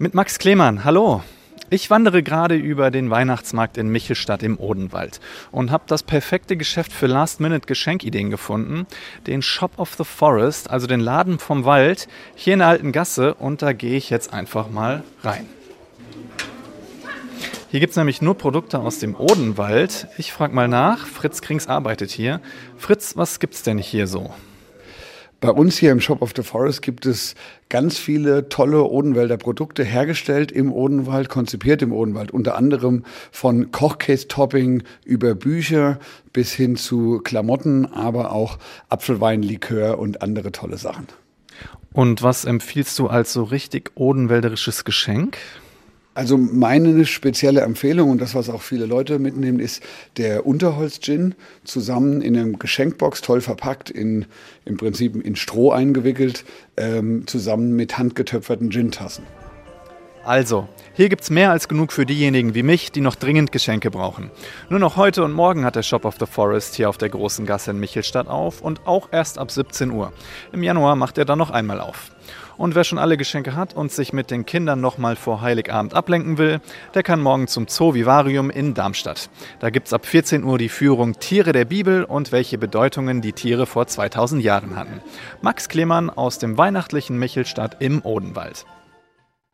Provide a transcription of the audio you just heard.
Mit Max Klemann, hallo. Ich wandere gerade über den Weihnachtsmarkt in Michelstadt im Odenwald und habe das perfekte Geschäft für Last-Minute-Geschenkideen gefunden. Den Shop of the Forest, also den Laden vom Wald, hier in der alten Gasse. Und da gehe ich jetzt einfach mal rein. Hier gibt es nämlich nur Produkte aus dem Odenwald. Ich frage mal nach. Fritz Krings arbeitet hier. Fritz, was gibt's denn hier so? Bei uns hier im Shop of the Forest gibt es ganz viele tolle Odenwälder Produkte hergestellt im Odenwald, konzipiert im Odenwald. Unter anderem von Kochcase-Topping über Bücher bis hin zu Klamotten, aber auch Apfelweinlikör und andere tolle Sachen. Und was empfiehlst du als so richtig odenwälderisches Geschenk? Also meine spezielle Empfehlung und das, was auch viele Leute mitnehmen, ist der Unterholz-Gin zusammen in einem Geschenkbox, toll verpackt, in, im Prinzip in Stroh eingewickelt, ähm, zusammen mit handgetöpferten Gin-Tassen. Also, hier gibt's mehr als genug für diejenigen wie mich, die noch dringend Geschenke brauchen. Nur noch heute und morgen hat der Shop of the Forest hier auf der großen Gasse in Michelstadt auf und auch erst ab 17 Uhr. Im Januar macht er dann noch einmal auf. Und wer schon alle Geschenke hat und sich mit den Kindern nochmal vor Heiligabend ablenken will, der kann morgen zum Zoo Vivarium in Darmstadt. Da gibt's ab 14 Uhr die Führung Tiere der Bibel und welche Bedeutungen die Tiere vor 2000 Jahren hatten. Max Klemann aus dem weihnachtlichen Michelstadt im Odenwald.